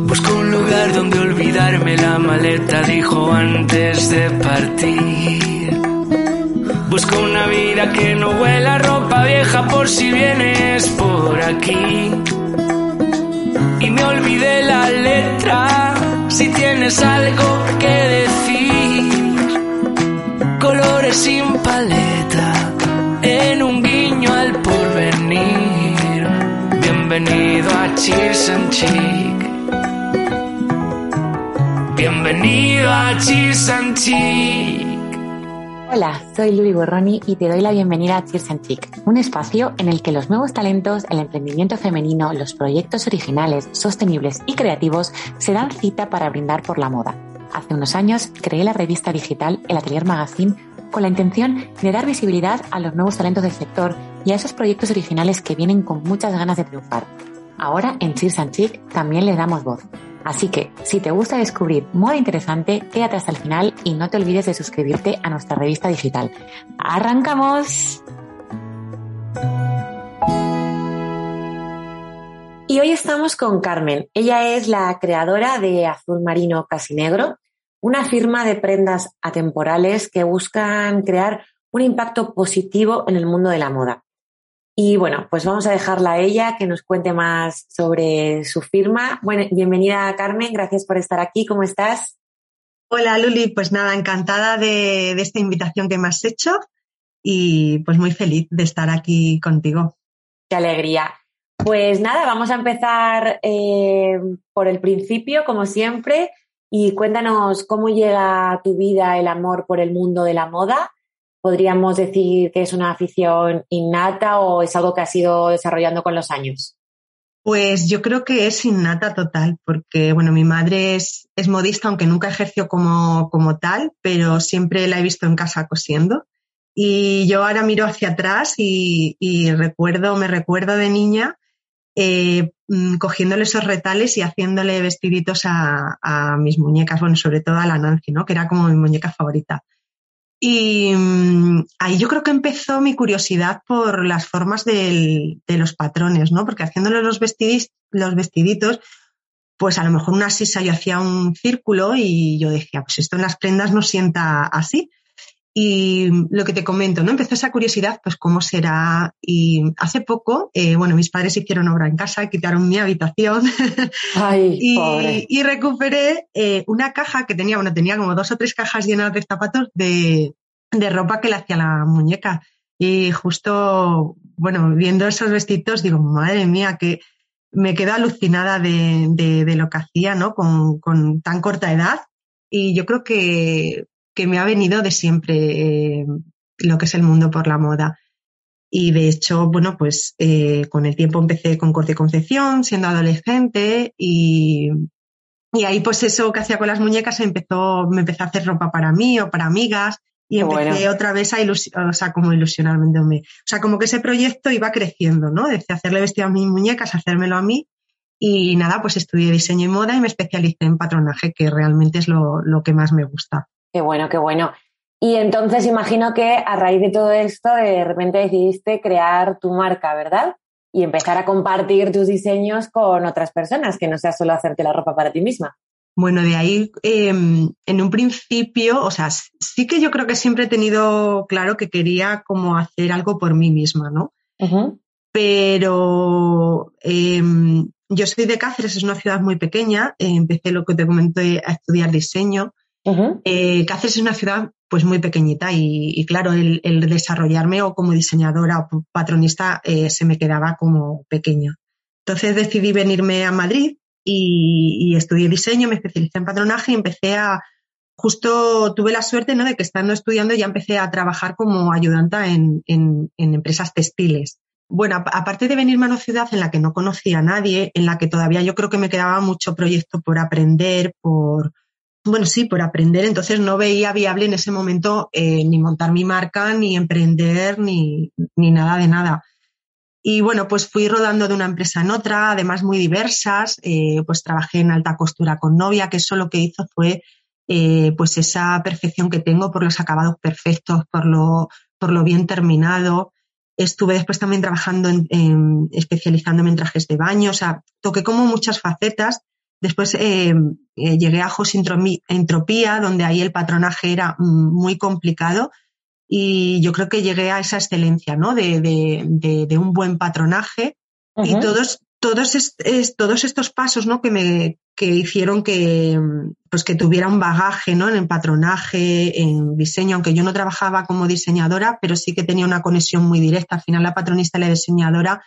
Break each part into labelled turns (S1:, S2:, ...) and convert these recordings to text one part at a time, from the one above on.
S1: Busco un lugar donde olvidarme la maleta, dijo antes de partir. Busco una vida que no huela ropa vieja por si vienes por aquí. Y me olvidé la letra, si tienes algo que decir. Colores sin paleta, en un guiño al porvenir. Bienvenido a Cheers and Chic. Bienvenido a Cheers and.
S2: Hola, soy Luli Borroni y te doy la bienvenida a Cheers and Chic, un espacio en el que los nuevos talentos, el emprendimiento femenino, los proyectos originales, sostenibles y creativos se dan cita para brindar por la moda. Hace unos años creé la revista digital El Atelier Magazine con la intención de dar visibilidad a los nuevos talentos del sector y a esos proyectos originales que vienen con muchas ganas de triunfar. Ahora en Cheers and Chic también les damos voz. Así que, si te gusta descubrir moda interesante, quédate hasta el final y no te olvides de suscribirte a nuestra revista digital. ¡Arrancamos! Y hoy estamos con Carmen. Ella es la creadora de Azul Marino Casi Negro, una firma de prendas atemporales que buscan crear un impacto positivo en el mundo de la moda. Y bueno, pues vamos a dejarla a ella que nos cuente más sobre su firma. Bueno, bienvenida Carmen, gracias por estar aquí. ¿Cómo estás?
S3: Hola Luli, pues nada, encantada de, de, esta invitación que me has hecho y pues muy feliz de estar aquí contigo.
S2: Qué alegría. Pues nada, vamos a empezar eh, por el principio, como siempre, y cuéntanos cómo llega a tu vida el amor por el mundo de la moda podríamos decir que es una afición innata o es algo que has ido desarrollando con los años?
S3: Pues yo creo que es innata total, porque bueno, mi madre es, es modista, aunque nunca ejerció como, como tal, pero siempre la he visto en casa cosiendo. Y yo ahora miro hacia atrás y, recuerdo, me recuerdo de niña eh, cogiéndole esos retales y haciéndole vestiditos a, a, mis muñecas, bueno, sobre todo a la Nancy, ¿no? Que era como mi muñeca favorita. Y um, ahí yo creo que empezó mi curiosidad por las formas de los patrones, ¿no? Porque haciéndole los, vestidis, los vestiditos, pues a lo mejor una sisa yo hacía un círculo y yo decía, pues esto en las prendas no sienta así. Y lo que te comento, ¿no? Empezó esa curiosidad, pues cómo será. Y hace poco, eh, bueno, mis padres hicieron obra en casa, quitaron mi habitación
S2: Ay,
S3: y,
S2: pobre.
S3: y, recuperé eh, una caja que tenía, bueno, tenía como dos o tres cajas llenas de zapatos de, de ropa que le hacía la muñeca. Y justo, bueno, viendo esos vestidos, digo, madre mía, que me quedo alucinada de, de, de lo que hacía, ¿no? Con, con tan corta edad. Y yo creo que que me ha venido de siempre eh, lo que es el mundo por la moda. Y de hecho, bueno, pues eh, con el tiempo empecé con corte y confección, siendo adolescente, y, y ahí pues eso que hacía con las muñecas empezó, me empecé a hacer ropa para mí o para amigas, y empecé bueno. otra vez a ilusionar, o sea, como ilusionarme. O sea, como que ese proyecto iba creciendo, ¿no? Desde hacerle vestido a mis muñecas, hacérmelo a mí. Y nada, pues estudié diseño y moda y me especialicé en patronaje, que realmente es lo, lo que más me gusta.
S2: Qué bueno, qué bueno. Y entonces imagino que a raíz de todo esto, de repente decidiste crear tu marca, ¿verdad? Y empezar a compartir tus diseños con otras personas, que no sea solo hacerte la ropa para ti misma.
S3: Bueno, de ahí, eh, en un principio, o sea, sí que yo creo que siempre he tenido claro que quería como hacer algo por mí misma, ¿no?
S2: Uh -huh.
S3: Pero eh, yo soy de Cáceres, es una ciudad muy pequeña, eh, empecé lo que te comenté a estudiar diseño. Eh, Cáceres es una ciudad pues muy pequeñita y, claro, el, desarrollarme o como diseñadora o patronista eh, se me quedaba como pequeña. Entonces decidí venirme a Madrid y, y, estudié diseño, me especialicé en patronaje y empecé a, justo tuve la suerte ¿no? de que estando estudiando ya empecé a trabajar como ayudanta en, en, en empresas textiles. bueno, aparte de venirme a una ciudad en la que no conocía a nadie, en la que todavía yo creo que me quedaba mucho proyecto por aprender, por, bueno, sí, por aprender, entonces no veía viable en ese momento eh, ni montar mi marca, ni emprender, ni, ni nada de nada. Y bueno, pues fui rodando de una empresa en otra, además muy diversas, eh, pues trabajé en alta costura con novia, que eso lo que hizo fue eh, pues esa perfección que tengo por los acabados perfectos, por lo, por lo bien terminado. Estuve después también trabajando en, especializándome en trajes de baño, o sea, toqué como muchas facetas. Después eh, eh, llegué a Jos Entropía, donde ahí el patronaje era muy complicado y yo creo que llegué a esa excelencia, ¿no? De, de, de, un buen patronaje y todos, todos, todos estos pasos, ¿no? Que me, que hicieron que, pues que tuviera un bagaje ¿no? en el patronaje, en diseño, aunque yo no trabajaba como diseñadora, pero sí que tenía una conexión muy directa. Al final la patronista y la diseñadora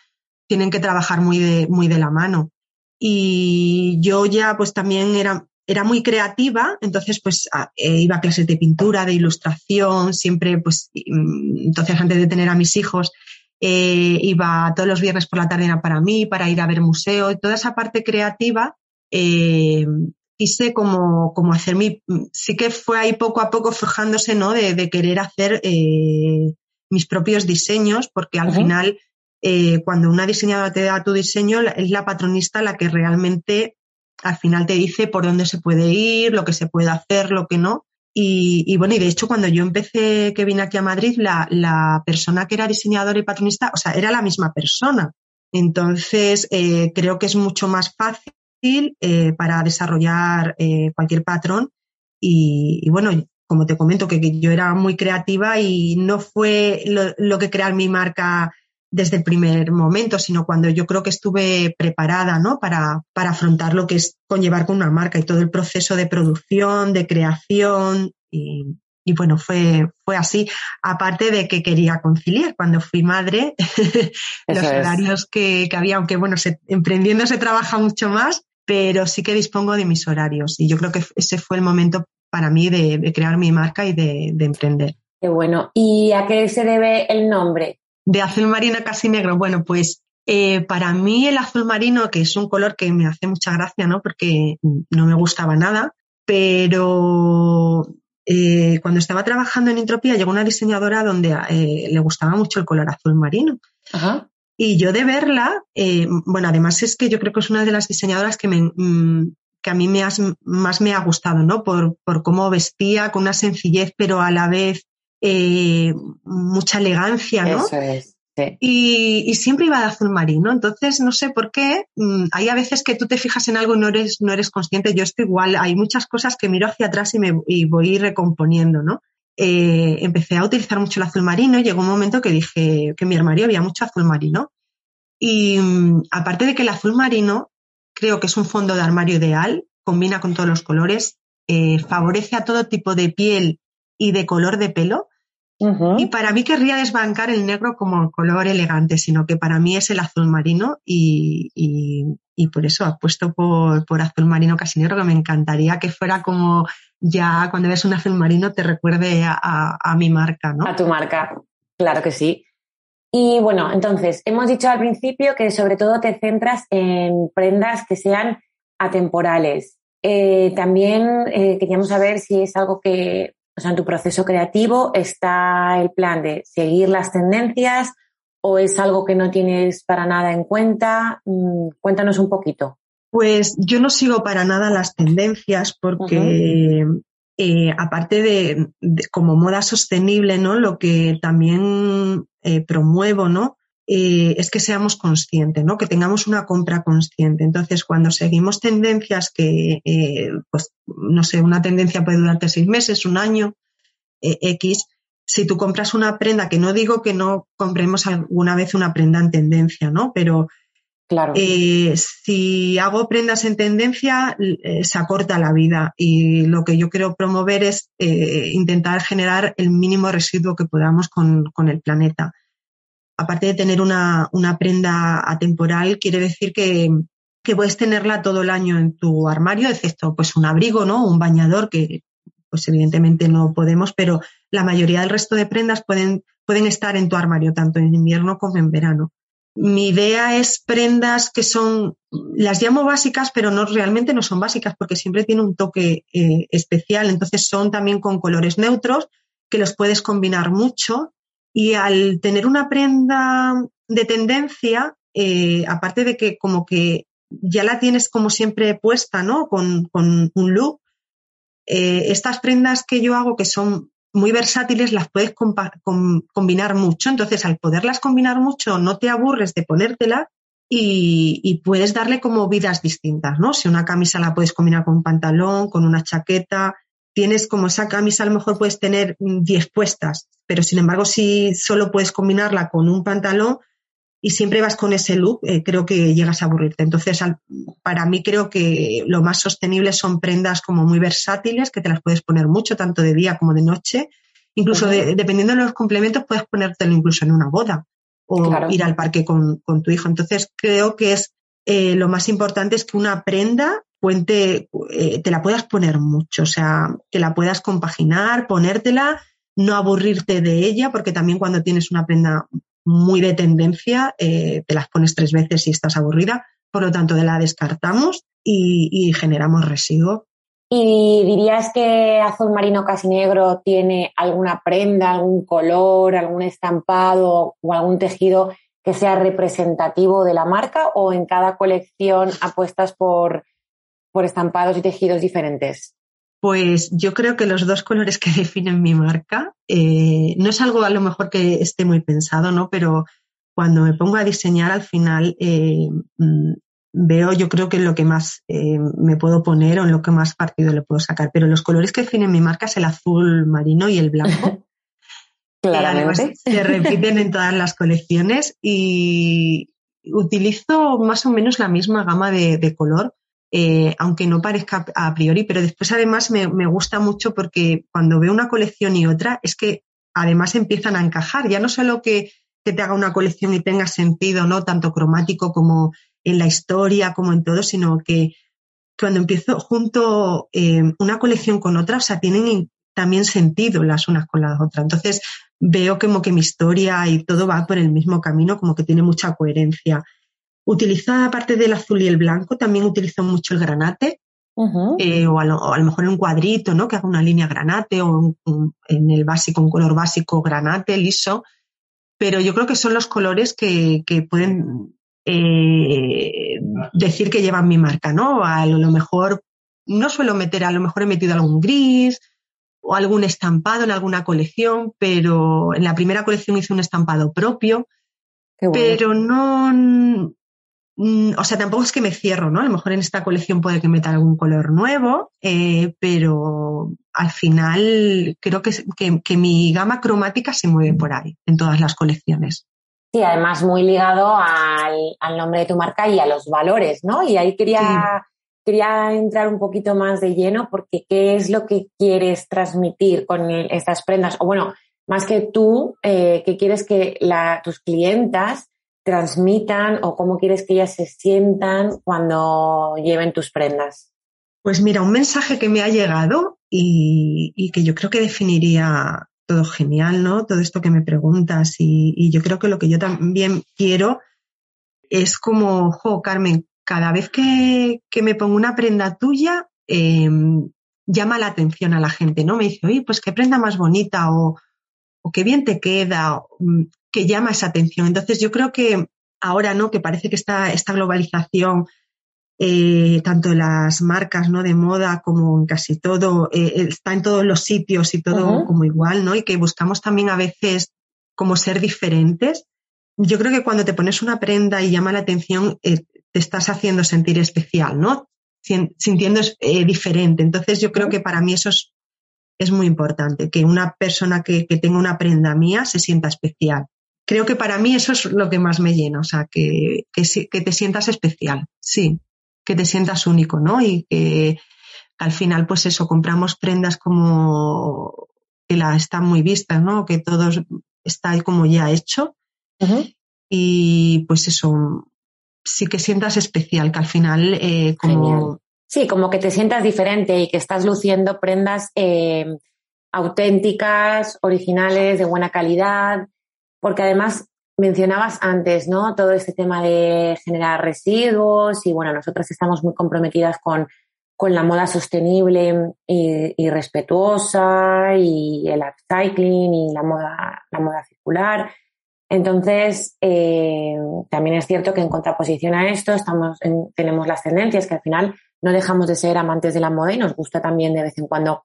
S3: tienen que trabajar muy de, muy de la mano. Y yo ya pues también era, era muy creativa, entonces pues eh, iba a clases de pintura, de ilustración, siempre pues entonces antes de tener a mis hijos eh, iba todos los viernes por la tarde era para mí, para ir a ver museo y toda esa parte creativa eh, quise como, como hacer mi, sí que fue ahí poco a poco forjándose, ¿no? De, querer hacer eh, mis propios diseños, porque al final, eh, cuando una diseñadora te da tu diseño, es la patronista la que realmente al final te dice por dónde se puede ir, lo que se puede hacer, lo que no. Y, bueno, y de hecho, cuando yo empecé, que vine aquí a Madrid, la, la persona que era diseñadora y patronista, o sea, era la misma persona. Entonces, eh, creo que es mucho más fácil eh, para desarrollar cualquier patrón. Y, bueno, como te comento, que, yo era muy creativa y no fue lo, que crear mi marca desde el primer momento, sino cuando yo creo que estuve preparada ¿no? para, para afrontar lo que es conllevar con una marca y todo el proceso de producción, de creación y, y bueno, fue, fue así. Aparte de que quería conciliar cuando fui madre, los horarios que, que, había, aunque bueno, se, emprendiendo se trabaja mucho más, pero sí que dispongo de mis horarios. Y yo creo que ese fue el momento para mí de, crear mi marca y de, emprender.
S2: Qué bueno. ¿Y a qué se debe el nombre?
S3: De azul marino casi negro. Bueno, pues eh, para mí el azul marino, que es un color que me hace mucha gracia, ¿no? Porque no me gustaba nada, pero eh, cuando estaba trabajando en Entropía llegó una diseñadora donde eh, le gustaba mucho el color azul marino. Y yo de verla, bueno, además es que yo creo que es una de las diseñadoras que, me, mm, que a mí me más me ha gustado, ¿no? Por, por cómo vestía, con una sencillez, pero a la vez mucha elegancia, ¿no?
S2: Eso es.
S3: Y, siempre iba de azul marino. Entonces, no sé por qué. Mm, hay a veces que tú te fijas en algo y no eres, no eres consciente. Yo estoy igual. Hay muchas cosas que miro hacia atrás y me y voy recomponiendo, ¿no? Eh, empecé a utilizar mucho el azul marino y llegó un momento que dije que en mi armario había mucho azul marino. Y mm, aparte de que el azul marino creo que es un fondo de armario ideal, combina con todos los colores, eh, favorece a todo tipo de piel y de color de pelo y para mí querría desbancar el negro como color elegante, sino que para mí es el azul marino y, y, por eso apuesto por, por azul marino casi negro, que me encantaría que fuera como ya cuando ves un azul marino te recuerde a, a, mi marca, ¿no?
S2: A tu marca, claro que sí. Y bueno, entonces, hemos dicho al principio que sobre todo te centras en prendas que sean atemporales. Eh, también eh, queríamos saber si es algo que o sea, en tu proceso creativo está el plan de seguir las tendencias o es algo que no tienes para nada en cuenta. Mm, cuéntanos un poquito.
S3: Pues yo no sigo para nada las tendencias porque eh, aparte de, como moda sostenible, ¿no? Lo que también eh, promuevo, ¿no? Eh, es que seamos conscientes, ¿no? Que tengamos una compra consciente. Entonces, cuando seguimos tendencias que, eh, pues, no sé, una tendencia puede durarte seis meses, un año, eh, X, si tú compras una prenda, que no digo que no compremos alguna vez una prenda en tendencia, ¿no? Pero
S2: claro.
S3: si hago prendas en tendencia, se acorta la vida y lo que yo quiero promover es intentar generar el mínimo residuo que podamos con, con el planeta aparte de tener una, una prenda atemporal, quiere decir que, que, puedes tenerla todo el año en tu armario, excepto pues un abrigo, ¿no? Un bañador que pues evidentemente no podemos, pero la mayoría del resto de prendas pueden, pueden estar en tu armario, tanto en invierno como en verano. mi idea es prendas que son, las llamo básicas, pero no realmente no son básicas porque siempre tiene un toque eh, especial. Entonces son también con colores neutros que los puedes combinar mucho. Y al tener una prenda de tendencia, eh, aparte de que como que ya la tienes como siempre puesta, ¿no? Con, con un look, eh, estas prendas que yo hago que son muy versátiles, las puedes combinar mucho. Entonces, al poderlas combinar mucho, no te aburres de ponértela y, puedes darle como vidas distintas, ¿no? Si una camisa la puedes combinar con un pantalón, con una chaqueta, tienes como esa camisa, a lo mejor puedes tener 10 puestas, pero sin embargo, si solo puedes combinarla con un pantalón, y siempre vas con ese look, eh, creo que llegas a aburrirte. Entonces, para mí creo que lo más sostenible son prendas como muy versátiles, que te las puedes poner mucho, tanto de día como de noche. Incluso dependiendo de los complementos, puedes ponértelo incluso en una boda o ir al parque con, tu hijo. Entonces, creo que es eh, lo más importante es que una prenda puente, eh, te la puedas poner mucho, o sea, que la puedas compaginar, ponértela, no aburrirte de ella, porque también cuando tienes una prenda muy de tendencia, eh, te las pones tres veces si estás aburrida, por lo tanto, de la descartamos y, generamos residuo.
S2: ¿Y dirías que azul marino casi negro tiene alguna prenda, algún color, algún estampado o algún tejido que sea representativo de la marca o en cada colección apuestas por, por estampados y tejidos diferentes?
S3: Pues yo creo que los dos colores que definen mi marca, eh, no es algo a lo mejor que esté muy pensado, ¿no? Pero cuando me pongo a diseñar al final eh, mm, veo yo creo que lo que más eh, me puedo poner o en lo que más partido le puedo sacar. Pero los colores que definen mi marca es el azul marino y el blanco.
S2: Claramente.
S3: se repiten en todas las colecciones y utilizo más o menos la misma gama de color eh, aunque no parezca a priori, pero después además me, gusta mucho porque cuando veo una colección y otra es que además empiezan a encajar, ya no solo que, te haga una colección y tenga sentido, ¿no? Tanto cromático como en la historia, como en todo, sino que cuando empiezo junto eh, una colección con otra, o sea, tienen también sentido las unas con las otras. Entonces veo como que mi historia y todo va por el mismo camino, como que tiene mucha coherencia. Utiliza, aparte del azul y el blanco, también utilizo mucho el granate, eh, o, a lo, mejor en un cuadrito, ¿no? Que haga una línea granate o en el básico, un color básico granate, liso. Pero yo creo que son los colores que, pueden eh, decir que llevan mi marca, ¿no? A lo mejor no suelo meter, a lo mejor he metido algún gris o algún estampado en alguna colección, pero en la primera colección hice un estampado propio. Pero no, o sea, tampoco es que me cierro, ¿no? A lo mejor en esta colección puede que meta algún color nuevo, eh, pero al final creo que, que, mi gama cromática se mueve por ahí, en todas las colecciones.
S2: Sí, además muy ligado al, nombre de tu marca y a los valores, ¿no? Y ahí quería, quería entrar un poquito más de lleno porque ¿qué es lo que quieres transmitir con estas prendas? O bueno, más que tú, eh, ¿qué quieres que la, tus clientas transmitan o cómo quieres que ellas se sientan cuando lleven tus prendas?
S3: Pues mira, un mensaje que me ha llegado y, que yo creo que definiría todo genial, ¿no? Todo esto que me preguntas y, yo creo que lo que yo también quiero es como, jo, Carmen, cada vez que, me pongo una prenda tuya, em, llama la atención a la gente, ¿no? Me dice, oye, pues qué prenda más bonita o, o qué bien te queda. Que llama esa atención. Entonces yo creo que ahora, ¿no? Que parece que esta, esta globalización, eh, tanto en las marcas, ¿no? De moda como en casi todo, eh, está en todos los sitios y todo como igual, ¿no? Y que buscamos también a veces como ser diferentes. Yo creo que cuando te pones una prenda y llama la atención, eh, te estás haciendo sentir especial, ¿no? Sintiendo diferente. Entonces yo creo que para mí eso es, es muy importante, que una persona que, que tenga una prenda mía se sienta especial creo que para mí eso es lo que más me llena, o sea, que, que, te sientas especial, sí, que te sientas único, ¿no? Y que al final, pues eso, compramos prendas como que la están muy vistas, ¿no? Que todo está como ya hecho. Y pues eso, sí que sientas especial, que al final eh, como...
S2: Sí, como que te sientas diferente y que estás luciendo prendas eh, auténticas, originales, de buena calidad, porque además mencionabas antes, ¿no? Todo este tema de generar residuos y bueno, nosotras estamos muy comprometidas con, con la moda sostenible y, y, respetuosa y el upcycling y la moda, la moda circular. Entonces, eh, también es cierto que en contraposición a esto estamos en, tenemos las tendencias que al final no dejamos de ser amantes de la moda y nos gusta también de vez en cuando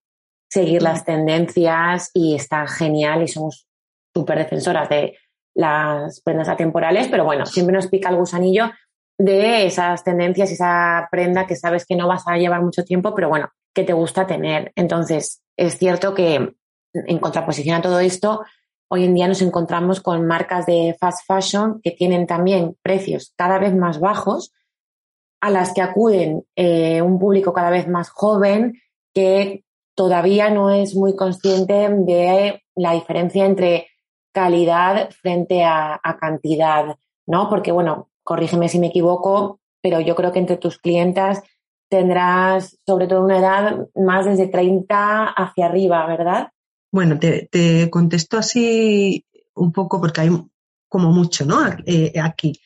S2: seguir las tendencias y está genial y somos súper defensoras de las prendas atemporales, pero bueno, siempre nos pica el gusanillo de esas tendencias esa prenda que sabes que no vas a llevar mucho tiempo, pero bueno, que te gusta tener. Entonces, es cierto que en contraposición a todo esto, hoy en día nos encontramos con marcas de fast fashion que tienen también precios cada vez más bajos, a las que acuden eh, un público cada vez más joven que todavía no es muy consciente de la diferencia entre calidad frente a, a cantidad, ¿no? Porque, bueno, corrígeme si me equivoco, pero yo creo que entre tus clientas tendrás sobre todo una edad más desde 30 hacia arriba, ¿verdad?
S3: Bueno, te, te contesto así un poco porque hay como mucho, ¿no? Eh, aquí.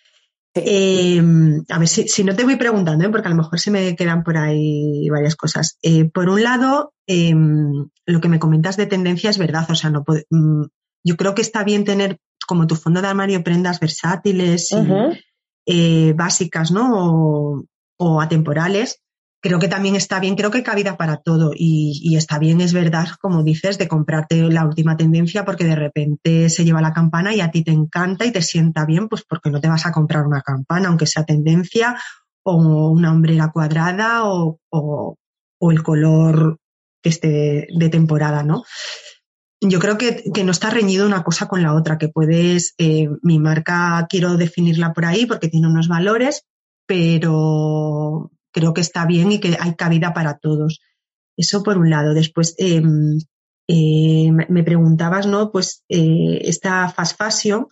S3: Eh, a ver, si, si, no te voy preguntando, ¿eh? porque a lo mejor se me quedan por ahí varias cosas. Eh, por un lado, em, lo que me comentas de tendencia es verdad, o sea, no mm, yo creo que está bien tener como tu fondo de armario prendas versátiles y, uh -huh. eh, básicas, ¿no? O, o, atemporales. Creo que también está bien, creo que hay cabida para todo y, y, está bien, es verdad, como dices, de comprarte la última tendencia porque de repente se lleva la campana y a ti te encanta y te sienta bien, pues porque no te vas a comprar una campana, aunque sea tendencia o una hombrera cuadrada o, o, o el color que esté de temporada, ¿no? Yo creo que, que, no está reñido una cosa con la otra, que puedes, eh, mi marca quiero definirla por ahí porque tiene unos valores, pero creo que está bien y que hay cabida para todos. Eso por un lado. Después, eh, eh, me preguntabas, ¿no? Pues eh, esta fast fashion,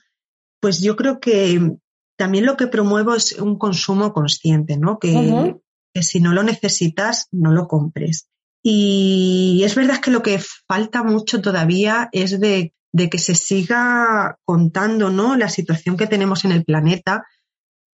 S3: pues yo creo que también lo que promuevo es un consumo consciente, ¿no? Que, uh -huh. que si no lo necesitas, no lo compres. Y es verdad que lo que falta mucho todavía es de, de, que se siga contando ¿no? la situación que tenemos en el planeta,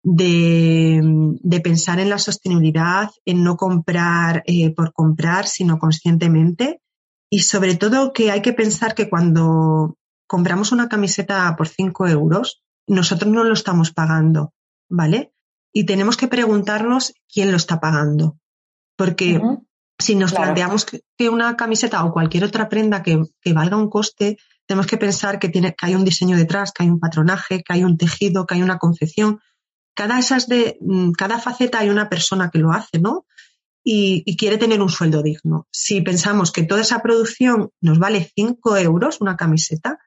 S3: de, de pensar en la sostenibilidad, en no comprar eh, por comprar, sino conscientemente. Y sobre todo que hay que pensar que cuando compramos una camiseta por 5 euros, nosotros no lo estamos pagando, ¿vale? Y tenemos que preguntarnos quién lo está pagando. Porque si nos claro. planteamos que, que, una camiseta o cualquier otra prenda que, que, valga un coste, tenemos que pensar que, tiene, que hay un diseño detrás, que hay un patronaje, que hay un tejido, que hay una confección. Cada, esas de, mm, cada faceta hay una persona que lo hace, ¿no? Y, y, quiere tener un sueldo digno. Si pensamos que toda esa producción nos vale 5 euros, una camiseta,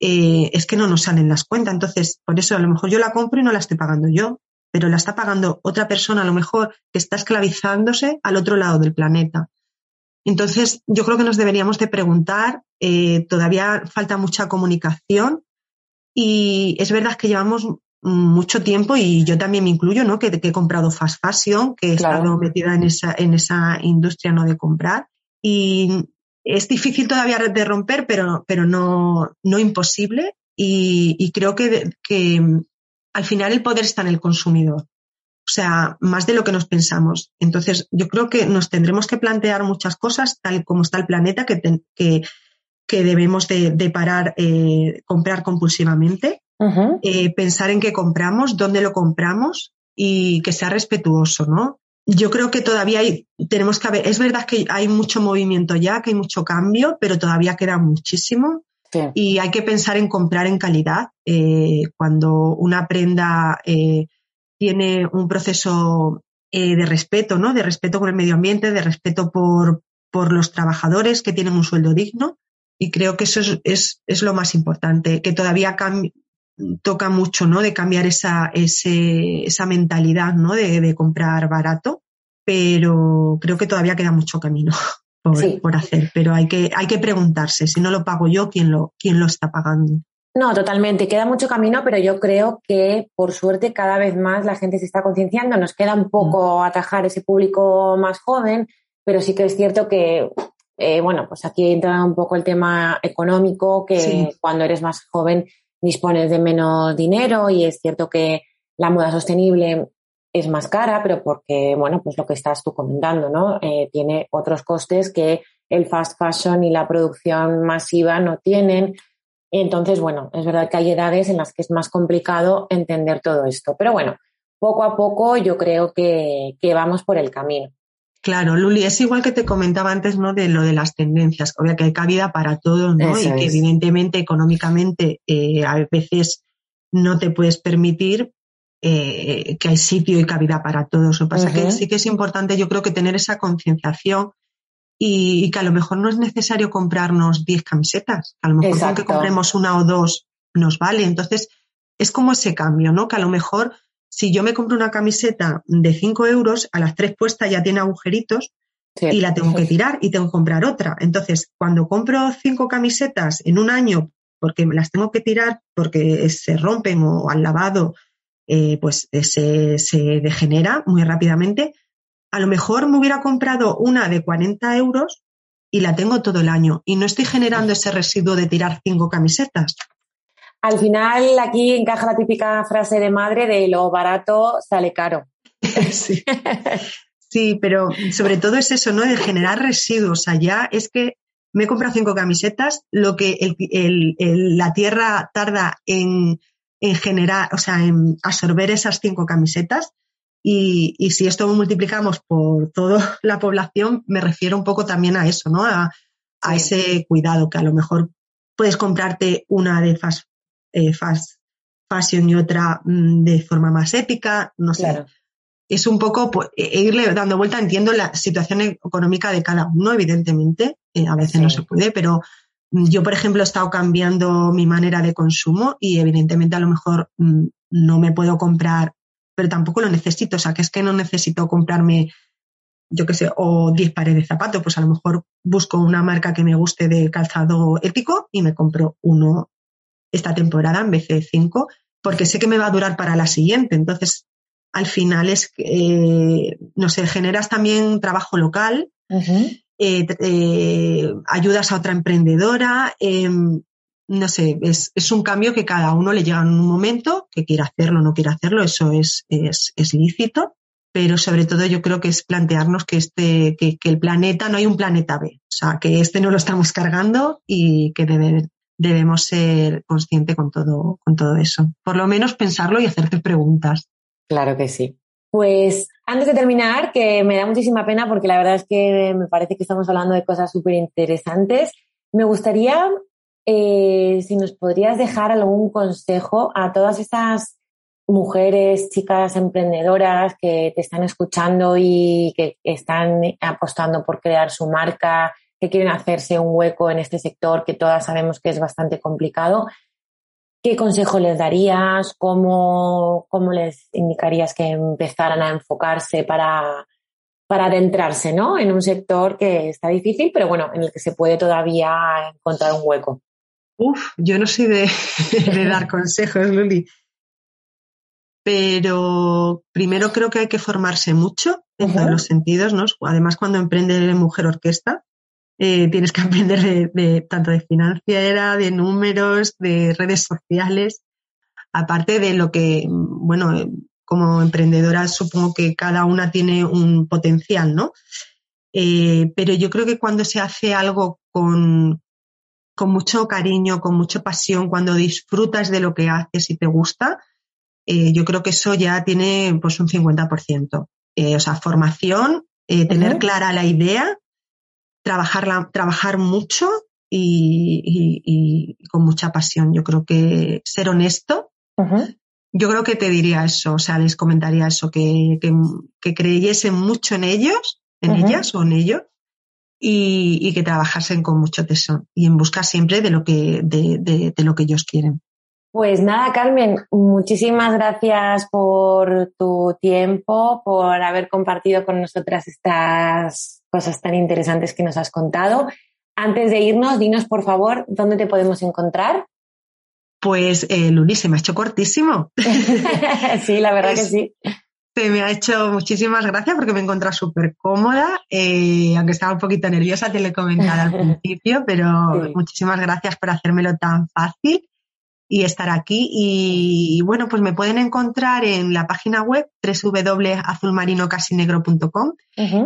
S3: eh, es que no nos salen las cuentas. Entonces, por eso a lo mejor yo la compro y no la estoy pagando yo pero la está pagando otra persona, a lo mejor, que está esclavizándose al otro lado del planeta. Entonces, yo creo que nos deberíamos de preguntar, eh, todavía falta mucha comunicación y es verdad que llevamos mucho tiempo y yo también me incluyo, ¿no? Que, que he comprado fast fashion, que he claro. estado metida en esa, en esa industria, ¿no? De comprar y es difícil todavía de romper, pero, pero no, no imposible y, y creo que, que al final el poder está en el consumidor. O sea, más de lo que nos pensamos. Entonces, yo creo que nos tendremos que plantear muchas cosas, tal como está el planeta, que, te, que, que, debemos de, de parar, eh, comprar compulsivamente, uh -huh. eh, pensar en qué compramos, dónde lo compramos y que sea respetuoso, ¿no? Yo creo que todavía hay, tenemos que ver, es verdad que hay mucho movimiento ya, que hay mucho cambio, pero todavía queda muchísimo. Y hay que pensar en comprar en calidad. Eh, cuando una prenda eh, tiene un proceso eh, de respeto, ¿no? De respeto con el medio ambiente, de respeto por, por los trabajadores que tienen un sueldo digno. Y creo que eso es, es, es lo más importante, que todavía toca mucho, ¿no? De cambiar esa, ese, esa mentalidad, ¿no? De, de comprar barato. Pero creo que todavía queda mucho camino por, sí. por hacer, pero hay que, hay que preguntarse, si no lo pago yo, ¿quién lo, quién lo está pagando?
S2: No, totalmente. Queda mucho camino, pero yo creo que por suerte cada vez más la gente se está concienciando. Nos queda un poco mm. atajar ese público más joven, pero sí que es cierto que, eh, bueno, pues aquí entra un poco el tema económico, que sí. cuando eres más joven dispones de menos dinero y es cierto que la moda sostenible es más cara, pero porque, bueno, pues lo que estás tú comentando, ¿no? Eh, tiene otros costes que el fast fashion y la producción masiva no tienen. Entonces, bueno, es verdad que hay edades en las que es más complicado entender todo esto. Pero bueno, poco a poco yo creo que, vamos por el camino.
S3: Claro, Luli, es igual que te comentaba antes, ¿no? De lo de las tendencias, obvio que hay cabida para todo, ¿no? y que evidentemente económicamente eh, a veces no te puedes permitir eh, que hay sitio y cabida para todos. Lo que pasa que sí que es importante, yo creo que tener esa concienciación y, que a lo mejor no es necesario comprarnos 10 camisetas, a lo mejor aunque compremos una o dos nos vale. Entonces, es como ese cambio, ¿no? Que a lo mejor si yo me compro una camiseta de 5 euros, a las tres puestas ya tiene agujeritos y la tengo que tirar y tengo que comprar otra. Entonces, cuando compro cinco camisetas en un año porque las tengo que tirar porque se rompen o al lavado eh, pues se, se, degenera muy rápidamente, a lo mejor me hubiera comprado una de 40 euros y la tengo todo el año y no estoy generando ese residuo de tirar cinco camisetas.
S2: Al final aquí encaja la típica frase de madre de lo barato sale caro.
S3: sí. sí, pero sobre todo es eso, ¿no? De generar residuos. Allá es que me he comprado cinco camisetas, lo que la tierra tarda en, en generar, o sea, en absorber esas cinco camisetas, y, y, si esto lo multiplicamos por toda la población, me refiero un poco también a eso, ¿no? A, a ese cuidado que a lo mejor puedes comprarte una de fast, eh, fast fashion y otra mm, de forma más épica, no sé. Es un poco pues, e, e irle dando vuelta, entiendo la situación económica de cada uno, evidentemente, eh, a veces no se puede, pero yo, por ejemplo, he estado cambiando mi manera de consumo y evidentemente a lo mejor mm, no me puedo comprar pero tampoco lo necesito. O sea, que es que no necesito comprarme, yo qué sé, o 10 pares de zapatos. Pues a lo mejor busco una marca que me guste de calzado ético y me compro uno esta temporada en vez de cinco, porque sé que me va a durar para la siguiente. Entonces, al final es que, eh, no sé, generas también trabajo local, eh, eh, ayudas a otra emprendedora, em, no sé, es, es, un cambio que cada uno le llega en un momento, que quiera hacerlo o no quiera hacerlo, eso es, es, es, lícito, pero sobre todo yo creo que es plantearnos que, este, que, que, el planeta, no hay un planeta B, o sea, que este no lo estamos cargando y que debe, debemos ser conscientes con todo, con todo eso. Por lo menos pensarlo y hacerte preguntas.
S2: Claro que sí. Pues antes de terminar, que me da muchísima pena porque la verdad es que me parece que estamos hablando de cosas súper interesantes, me gustaría eh, si nos podrías dejar algún consejo a todas esas mujeres, chicas emprendedoras que te están escuchando y que están apostando por crear su marca, que quieren hacerse un hueco en este sector que todas sabemos que es bastante complicado. ¿Qué consejo les darías? ¿Cómo, cómo les indicarías que empezaran a enfocarse para, para adentrarse ¿no? en un sector que está difícil, pero bueno, en el que se puede todavía encontrar un hueco?
S3: Uf, yo no soy de, dar consejos, Luli. Pero primero creo que hay que formarse mucho en todos los sentidos, ¿no? Además, cuando emprende mujer orquesta, eh, tienes que aprender de, tanto de financiera, de números, de redes sociales, aparte de lo que, bueno, como emprendedora supongo que cada una tiene un potencial, ¿no? Eh, pero yo creo que cuando se hace algo con, con mucho cariño, con mucha pasión, cuando disfrutas de lo que haces y te gusta, eh, yo creo que eso ya tiene pues un 50%. Eh, o sea, formación, eh, tener clara la idea, trabajarla, trabajar mucho y, con mucha pasión. Yo creo que ser honesto, yo creo que te diría eso, o sea, les comentaría eso, que, que, creyesen mucho en ellos, en ellas o en ellos, y, que trabajasen con mucho tesón y en busca siempre de lo que, de, de, lo que ellos quieren.
S2: Pues nada, Carmen, muchísimas gracias por tu tiempo, por haber compartido con nosotras estas cosas tan interesantes que nos has contado. Antes de irnos, dinos por favor dónde te podemos encontrar.
S3: Pues, eh, Luli, se me ha hecho cortísimo.
S2: sí, la verdad que sí.
S3: Se me ha hecho muchísimas gracias porque me he encontrado súper cómoda, eh, aunque estaba un poquito nerviosa, te lo he comentado al principio, pero muchísimas gracias por hacérmelo tan fácil. Y estar aquí. Y, bueno, pues me pueden encontrar en la página web www.azulmarinocasinegro.com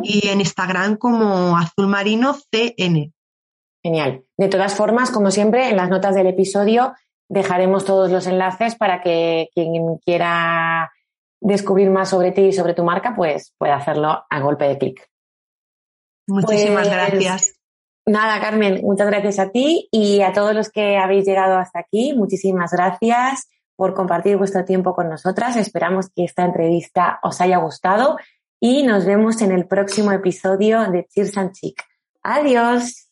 S3: y en Instagram como azulmarinocn.
S2: Genial. De todas formas, como siempre, en las notas del episodio dejaremos todos los enlaces para que quien quiera descubrir más sobre ti y sobre tu marca, pues pueda hacerlo a golpe de clic.
S3: Muchísimas pues, gracias.
S2: Nada, Carmen, muchas gracias a ti y a todos los que habéis llegado hasta aquí. Muchísimas gracias por compartir vuestro tiempo con nosotras. Esperamos que esta entrevista os haya gustado y nos vemos en el próximo episodio de Cheers and Chic. Adiós.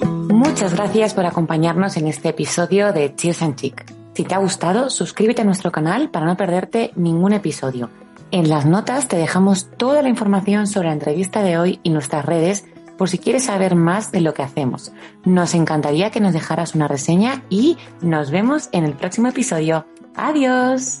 S2: Muchas gracias por acompañarnos en este episodio de Cheers and Chic. Si te ha gustado, suscríbete a nuestro canal para no perderte ningún episodio. En las notas te dejamos toda la información sobre la entrevista de hoy y nuestras redes por si quieres saber más de lo que hacemos. Nos encantaría que nos dejaras una reseña y nos vemos en el próximo episodio. Adiós.